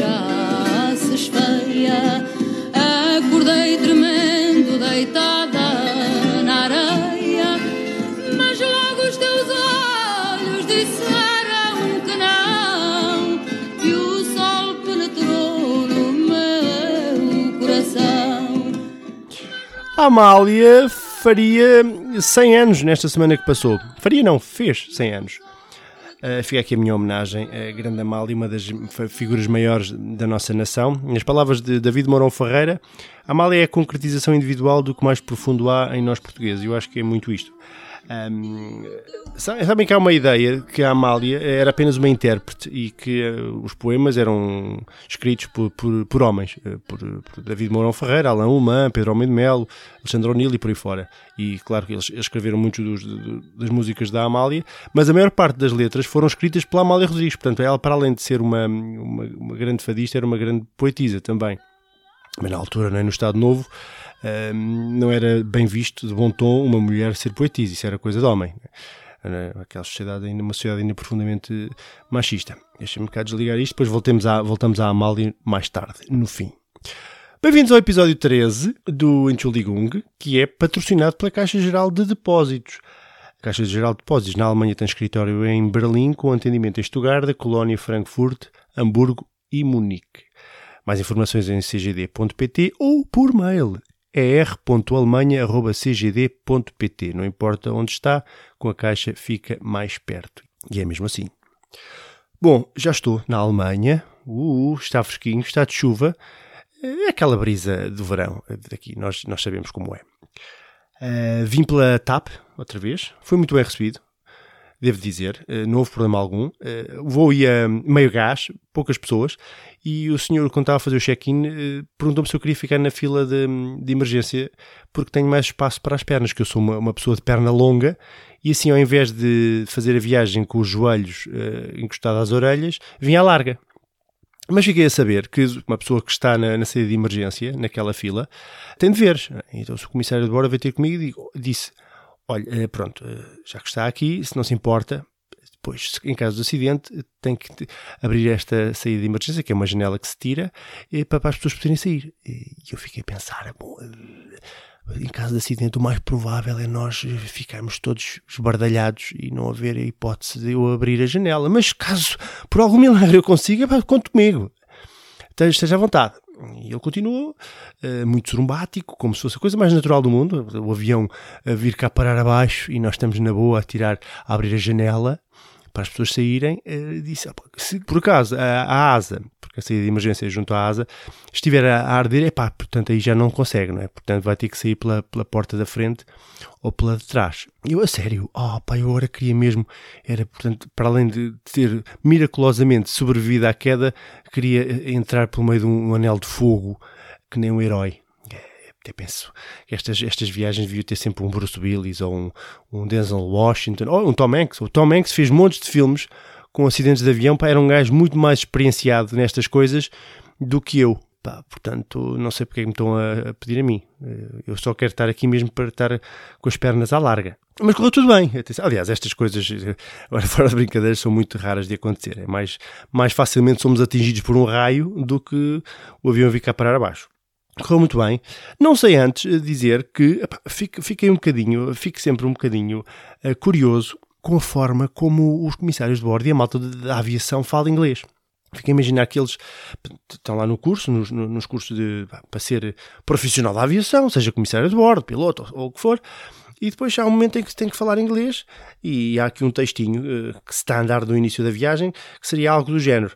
Me achasses feia Acordei tremendo deitada na areia Mas logo os teus olhos disseram que não E o sol penetrou no meu coração Amália faria 100 anos nesta semana que passou. Faria não, fez 100 anos. Uh, fica aqui a minha homenagem a grande Amália, uma das figuras maiores da nossa nação. Nas palavras de David Mourão Ferreira, Amália é a concretização individual do que mais profundo há em nós portugueses. Eu acho que é muito isto. Sa- sabem que há uma ideia que a Amália era apenas uma intérprete e que eh, os poemas eram escritos por, por, por homens, eh, por, por David Mourão Ferreira, Alain Ullmann, Pedro Almeida Melo, Alexandre O'Neill e por aí fora. E claro que eles, escreveram muitos dos- do- das músicas da Amália, mas a maior parte das letras foram escritas pela Amália Rodrigues. Portanto, ela, para além de ser uma, uma, uma grande fadista, era uma grande poetisa também. Mas na altura, não é? no Estado Novo, não era bem visto de bom tom uma mulher ser poetisa, isso era coisa de homem. Aquela sociedade ainda, uma sociedade ainda profundamente machista. Deixa-me cá desligar isto, depois voltemos à, voltamos à Amália mais tarde, no fim. Bem-vindos ao episódio 13 do Entschuldigung, que é patrocinado pela Caixa Geral de Depósitos. A Caixa Geral de Depósitos na Alemanha tem escritório em Berlim, com atendimento em Stuttgart, Colónia, Frankfurt, Hamburgo e Munique. Mais informações em cgd.pt ou por mail er.alemanha.cgd.pt. Não importa onde está, com a caixa fica mais perto. E é mesmo assim. Bom, já estou na Alemanha. Uh, está fresquinho, está de chuva. É aquela brisa do verão. Daqui nós, nós sabemos como é. Uh, vim pela TAP, outra vez. Foi muito bem recebido devo dizer, eh, não houve problema algum. O voo ia meio gás, poucas pessoas, e o senhor, quando estava a fazer o check-in, eh, perguntou-me se eu queria ficar na fila de, de emergência porque tenho mais espaço para as pernas, que eu sou uma, uma pessoa de perna longa, e assim, ao invés de fazer a viagem com os joelhos eh, encostados às orelhas, vinha à larga. Mas fiquei a saber que uma pessoa que está na, na saída de emergência, naquela fila, tem deveres. Então, se o comissário de bordo veio ter comigo, digo- disse: Olha, eh, pronto, eh, já que está aqui, se não se importa, depois, em caso de acidente, tem que abrir esta saída de emergência, que é uma janela que se tira, eh, para, as pessoas poderem sair. E eu fiquei a pensar: bom, em caso de acidente, o mais provável é nós ficarmos todos esbardalhados e não haver a hipótese de eu abrir a janela. Mas caso por algum milagre eu consiga, pá, conte comigo. Esteja à vontade. E ele continuou, eh, muito sorumbático, como se fosse a coisa mais natural do mundo. O avião a vir cá parar abaixo e nós estamos na boa a tirar, a abrir a janela para as pessoas saírem. eh, disse, "Ah, se por acaso a, a asa, porque a saída de emergência junto à asa, estiver a, a arder, é pá, portanto aí já não consegue, não é? Portanto vai ter que sair pela, pela porta da frente ou pela de trás. E eu, a sério, oh pá, eu agora queria mesmo, era, portanto, para além de ter miraculosamente sobrevivido à queda, queria eh, entrar pelo meio de um, anel de fogo, que nem um herói. Até penso que estas, estas viagens deviam ter sempre um Bruce Willis ou um, um Denzel Washington ou um Tom Hanks. O Tom Hanks fez montes de filmes com acidentes de avião, pá, era um gajo muito mais experienciado nestas coisas do que eu. Pá, portanto, não sei porque é que me estão a, pedir a mim. Eh, eu só quero estar aqui mesmo para estar com as pernas à larga. Mas correu tudo bem. Aliás, estas coisas, agora fora de brincadeiras, são muito raras de acontecer. É mais, mais facilmente somos atingidos por um raio do que o avião vir cá parar abaixo. Correu muito bem. Não sei antes dizer que fiquei um bocadinho, fico sempre um bocadinho uh, curioso com a forma como os comissários de bordo e a malta da aviação falam inglês. Fica a imaginar que eles estão lá no curso, nos, nos cursos de, para ser profissional da aviação, seja comissário de bordo, piloto ou, ou o que for, e depois há um momento em que tem que falar inglês e há aqui um textinho uh, que está a andar no início da viagem, que seria algo do género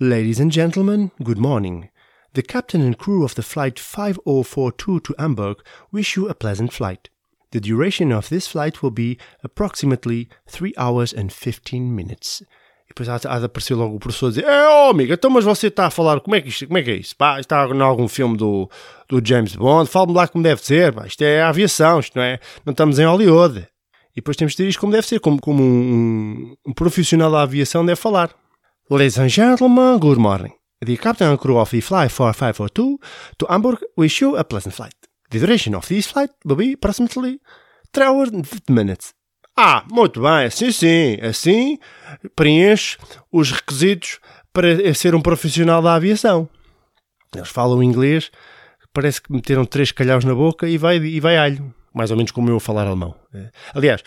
Ladies and gentlemen, good morning. The captain and crew of the flight 5042 to Hamburg wish you a pleasant flight. The duration of this flight will be approximately 3 hours and 15 minutes. E depois há, de aparecer logo o professor a dizer: É, oh, amiga, então, mas você está a falar, como é que, isto, como é, que é isso? Pá, está em algum filme do, do James Bond, fala-me lá como deve ser, pá, isto é aviação, isto não é, não estamos em Hollywood. E depois temos de ter isto como deve ser, como, como um, um profissional da aviação deve falar. Ladies and gentlemen, good morning. The captain and crew of the Fly 4542 to Hamburg wish you a pleasant flight. The duration of this flight will be approximately 3 hours and 50 minutes. Ah, muito bem, assim sim, assim preenche os requisitos para ser um profissional da aviação. Eles falam inglês, parece que meteram três calhaus na boca e vai, e vai alho. Mais ou menos como eu a falar alemão. É. Aliás,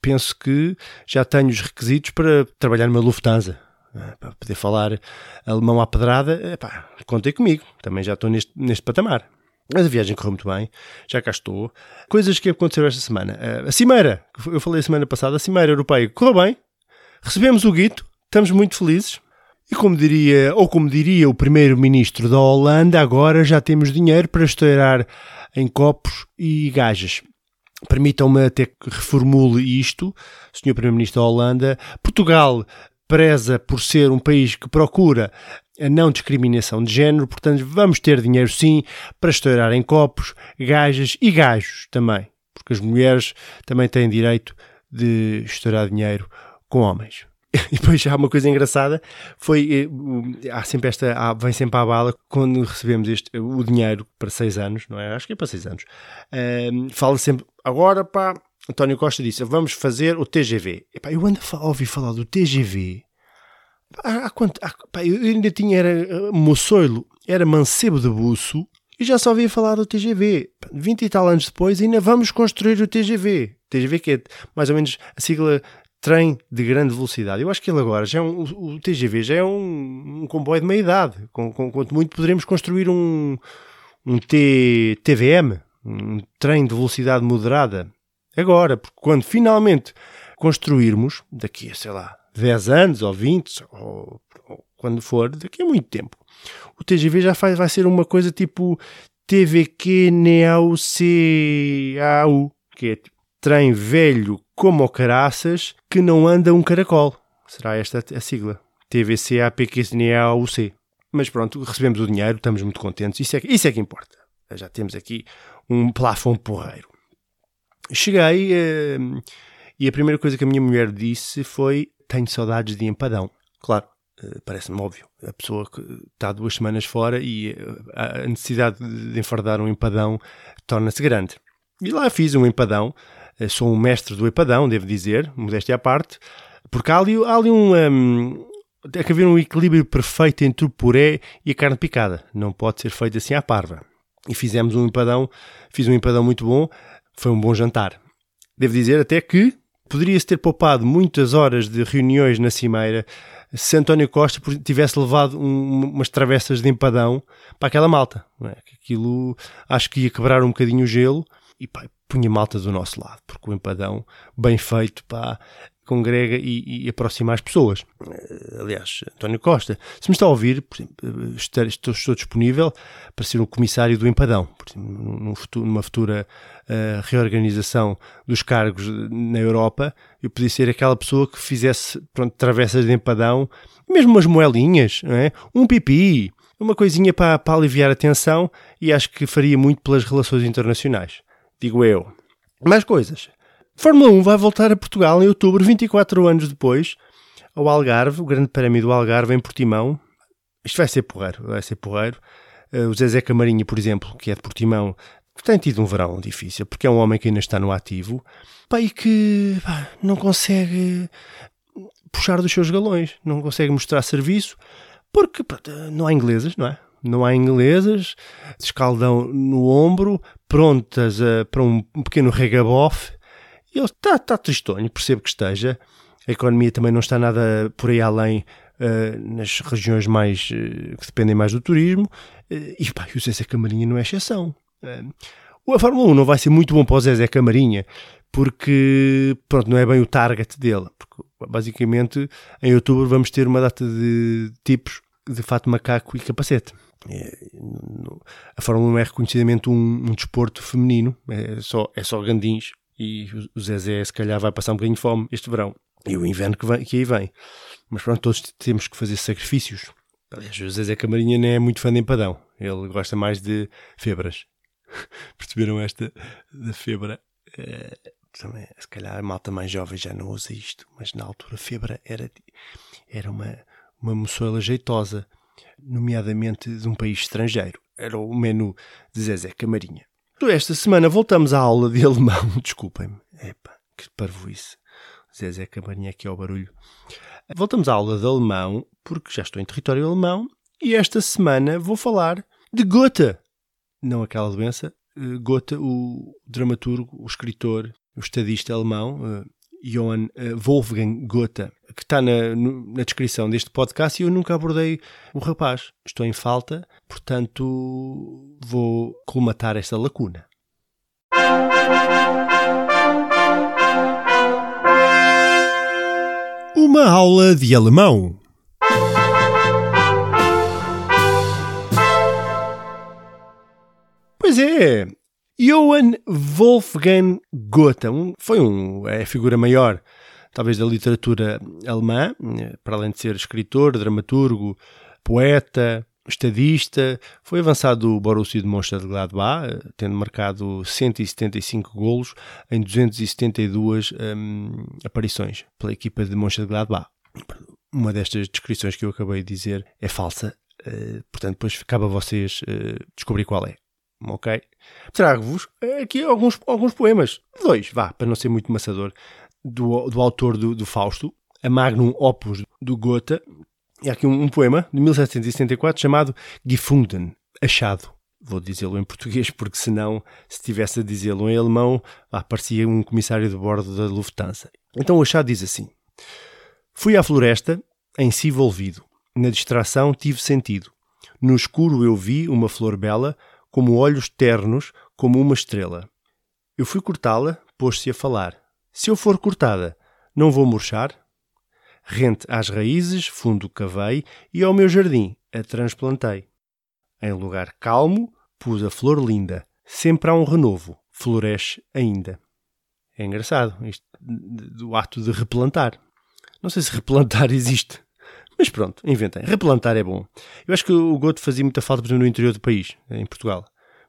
penso que já tenho os requisitos para trabalhar numa Lufthansa. É, para poder falar alemão à pedrada, epá, contem comigo. Também já estou neste, neste patamar. Mas a viagem correu muito bem, já cá estou. Coisas que aconteceram esta semana. Eh, a Cimeira, eu falei a semana passada, a Cimeira Europeia correu bem, recebemos o guito, estamos muito felizes. E como diria, ou como diria o primeiro-ministro da Holanda, agora já temos dinheiro para estourar em copos e gajas. Permitam-me até que reformule isto, Sr. Primeiro-Ministro da Holanda. Portugal preza por ser um país que procura a não discriminação de género, portanto, vamos ter dinheiro sim para estourar em copos, gajas e gajos também, porque as mulheres também têm direito de estourar dinheiro com homens. E depois há uma coisa engraçada, foi, eh, há sempre esta, há, vem sempre à bala, quando recebemos este, o dinheiro para seis anos, não é? Acho que é para seis anos, fala sempre, agora pá, António Costa disse, vamos fazer o TGV. Epá, eu ando a ouvir falar do TGV Há, há quanto, há, pá, eu ainda tinha, era eh, moçoilo, era mancebo de buço e já só ouvia falar do TGV. 20 e tal anos depois ainda vamos construir o TGV. TGV que é mais ou menos a sigla trem de grande velocidade. Eu acho que ele agora já é um, o TGV já é um, um comboio de meia idade. Com, com, quanto muito poderemos construir um, um T, TVM, um trem de velocidade moderada. Agora, porque quando finalmente construirmos, daqui a sei lá 10 anos ou 20 ou, ou, quando for, daqui a muito tempo. O TGV já faz, vai ser uma coisa tipo TVQ NEAU CAU, que é tipo, trem velho como o caraças que não anda um caracol. Será esta a sigla? TVCAPQ Mas pronto, recebemos o dinheiro, estamos muito contentes, isso é, isso é que importa. Já temos aqui um plafond porreiro. Cheguei uh, e a primeira coisa que a minha mulher disse foi tenho saudades de empadão. Claro, eh, parece-me óbvio. A pessoa que está duas semanas fora e eh, a necessidade de enfardar um empadão torna-se grande. E lá fiz um empadão. Sou um mestre do empadão, devo dizer, modéstia à parte, porque há ali, há ali um. um tem que haver um equilíbrio perfeito entre o puré e a carne picada. Não pode ser feito assim à parva. E fizemos um empadão, fiz um empadão muito bom, foi um bom jantar. Devo dizer até que Poderia-se ter poupado muitas horas de reuniões na Cimeira se António Costa tivesse levado um, umas travessas de empadão para aquela malta. É? Aquilo acho que ia quebrar um bocadinho o gelo e pá, punha malta do nosso lado, porque o empadão, bem feito, pá, congrega e, e aproxima as pessoas. Eh, aliás, António Costa, se me está a ouvir, exemplo, estou, estou disponível para ser o comissário do empadão, exemplo, num futuro, numa futura uh, reorganização dos cargos na Europa, eu podia ser aquela pessoa que fizesse pronto, travessas de empadão, mesmo umas moelinhas, é? um pipi, uma coisinha para, para aliviar a tensão e acho que faria muito pelas relações internacionais. Digo eu. Mais coisas. Fórmula 1 vai voltar a Portugal em outubro, 24 anos depois, ao Algarve, o Grande Prémio do Algarve em Portimão. isto vai ser porreiro, vai ser porreiro. Uh, o Zezé Camarinha, por exemplo, que é de Portimão, tem tido um verão difícil, porque é um homem que ainda está no ativo pá, e que pá, não consegue puxar dos seus galões, não consegue mostrar serviço, porque pronto, não há inglesas, não é? Não há inglesas, escaldão no ombro, prontas uh, para um pequeno regabof. Ele está tá tristonho, percebo que esteja. A economia também não está nada por aí além uh, nas regiões mais uh, que dependem mais do turismo. e, pá, o Zezé Camarinha não é exceção. a Fórmula 1 não vai ser muito bom para o Zezé Camarinha, porque pronto, não é bem o target dele. Porque, basicamente, em outubro vamos ter uma data de tipos de fato macaco e capacete. É, a Fórmula 1 é reconhecidamente um, um, desporto feminino, é só, é só gandins e o Zezé se calhar vai passar um bocadinho de fome este verão e o inverno que, vem, que aí vem. Mas pronto, todos temos que fazer sacrifícios. Aliás, o Zezé Camarinha nem é muito fã de empadão, ele gosta mais de febras. Perceberam esta da febra? É, também, se calhar a malta mais jovem já não usa isto, mas na altura febra era, era uma, uma moçoela jeitosa nomeadamente de um país estrangeiro. Era o menu de Zezé Camarinha. Esta semana voltamos à aula de alemão. Desculpem-me. Epa, que parvoíce. Zezé Camarinha aqui ao barulho. Voltamos à aula de alemão, porque já estou em território alemão, e esta semana vou falar de Goethe. Não aquela doença. Eh, Goethe, o dramaturgo, o escritor, o estadista alemão, eh, Johann eh, Wolfgang Goethe, que está na, na, descrição deste podcast e eu nunca abordei o rapaz. Estou em falta, portanto vou colmatar esta lacuna. Uma aula de alemão. Pois é, Johann Wolfgang Goethe foi um, é a figura maior, talvez, da literatura alemã, para além de ser escritor, dramaturgo, poeta, estadista. Foi avançado do Borussia de Mönchengladbach, tendo marcado 175 golos em 272 um, aparições pela equipa de Mönchengladbach. Uma destas descrições que eu acabei de dizer é falsa, uh, portanto, depois cabe a vocês uh, descobrir qual é ok? Trago-vos aqui alguns, alguns poemas, dois, vá, para não ser muito maçador, do, do autor do, do Fausto, a Magnum Opus do Goethe. E há aqui um, um poema de 1774 chamado Gefunden, achado. Vou dizê-lo em português porque senão, se tivesse a dizê-lo em alemão, aparecia um comissário de bordo da Lufthansa. Então o achado diz assim: Fui à floresta, em si envolvido. Na distração tive sentido. No escuro eu vi uma flor bela, como olhos ternos, como uma estrela. Eu fui cortá-la, pôs-se a falar. Se eu for cortada, não vou murchar? Rente às raízes, fundo cavei, e ao meu jardim a transplantei. Em lugar calmo, pus a flor linda, sempre há um renovo, floresce ainda. É engraçado, isto do ato de replantar. Não sei se replantar existe, mas pronto, inventem. Replantar é bom. Eu acho que o goto fazia muita falta, por exemplo, no interior do país, em Portugal.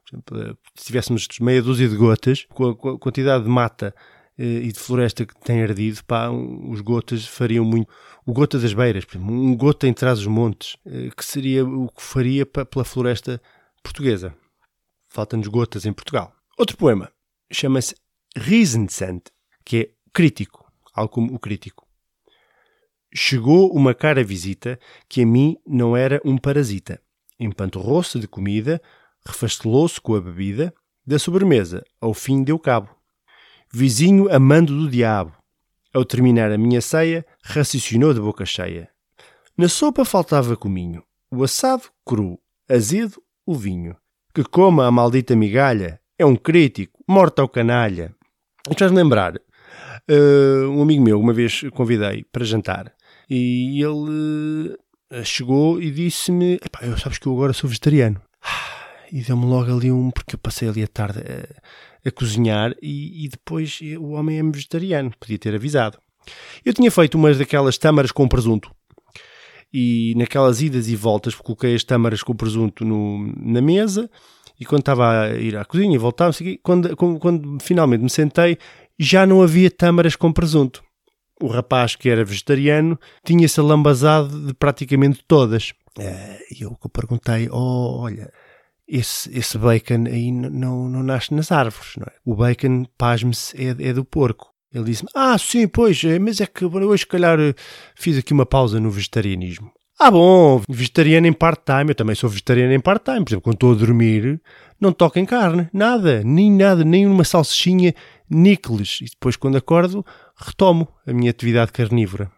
Exemplo, eh, se tivéssemos meia dúzia de gotas, com a, com a quantidade de mata eh, e de floresta que tem ardido, pá, os gotas fariam muito. O gota das beiras, por exemplo, um gota em trás dos montes, eh, que seria o que faria pela floresta portuguesa. Faltam-nos gotas em Portugal. Outro poema chama-se Riesensand, que é crítico, algo como o crítico. Chegou uma cara visita que a mim não era um parasita. Empanturrou-se de comida, refastelou-se com a bebida, da sobremesa ao fim deu cabo. Vizinho amando do diabo. Ao terminar a minha ceia, raciocinou de boca cheia. Na sopa faltava cominho, o assado cru, azedo o vinho. Que coma a maldita migalha, é um crítico, morta ao canalha. Faz lembrar, uh, um amigo meu, uma vez convidei para jantar, e ele uh, chegou e disse-me: eu sabes que eu agora sou vegetariano. E deu-me logo ali um, porque eu passei ali a tarde a, a cozinhar e, e, depois o homem é vegetariano, podia ter avisado. Eu tinha feito umas daquelas tâmaras com presunto e naquelas idas e voltas coloquei as tâmaras com presunto no, na mesa e quando estava a ir à cozinha e voltava, quando, quando, quando finalmente me sentei, já não havia tâmaras com presunto o rapaz que era vegetariano tinha-se alambazado de praticamente todas. Eh, E eu que perguntei, oh, olha, esse, esse bacon aí não, não nasce nas árvores, não é? O bacon, pasme-se, é, é do porco. Ele disse-me, ah, sim, pois, eh, mas é que hoje, se calhar, eh, fiz aqui uma pausa no vegetarianismo. Ah, bom, vegetariano em part-time, eu também sou vegetariano em part-time. Por exemplo, quando estou a dormir, não toco em carne, nada, nem nada, nem uma salsichinha, níqueles. E depois, quando acordo, retomo a minha atividade carnívora.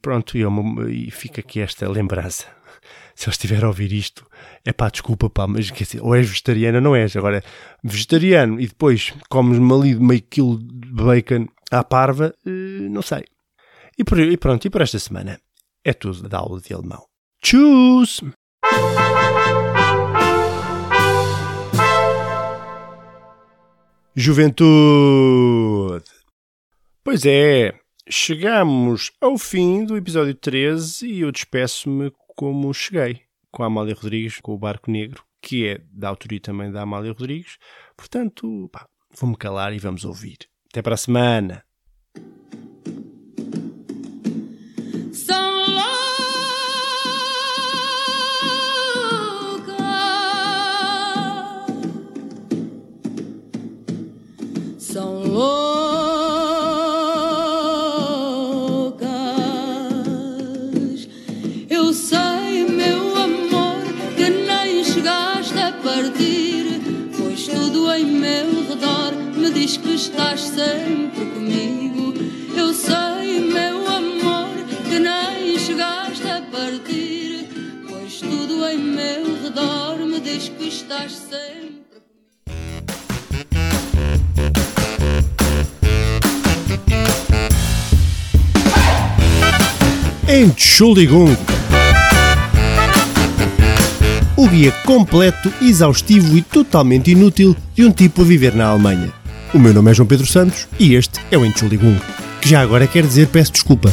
Pronto, e, eu, e fica aqui esta lembrança. Se ele estiver a ouvir isto, é pá, desculpa, pá, mas quer dizer, ou és vegetariano ou não és. Agora, vegetariano e depois comes-me ali meio quilo de bacon à parva, eh, não sei. E, e pronto, e por esta semana é tudo da aula de alemão. Tschüss! Juventude! Pois é, chegamos ao fim do episódio 13 e eu despeço-me como cheguei, com a Amália Rodrigues, com o Barco Negro, que é da autoria também da Amália Rodrigues. Portanto, vou-me calar e vamos ouvir. Até para a semana! Meu redor me diz que estás sempre. Entschuldigung. O guia completo, exaustivo e totalmente inútil de um tipo a viver na Alemanha. O meu nome é João Pedro Santos e este é o Entschuldigung, que já agora quer dizer peço desculpa.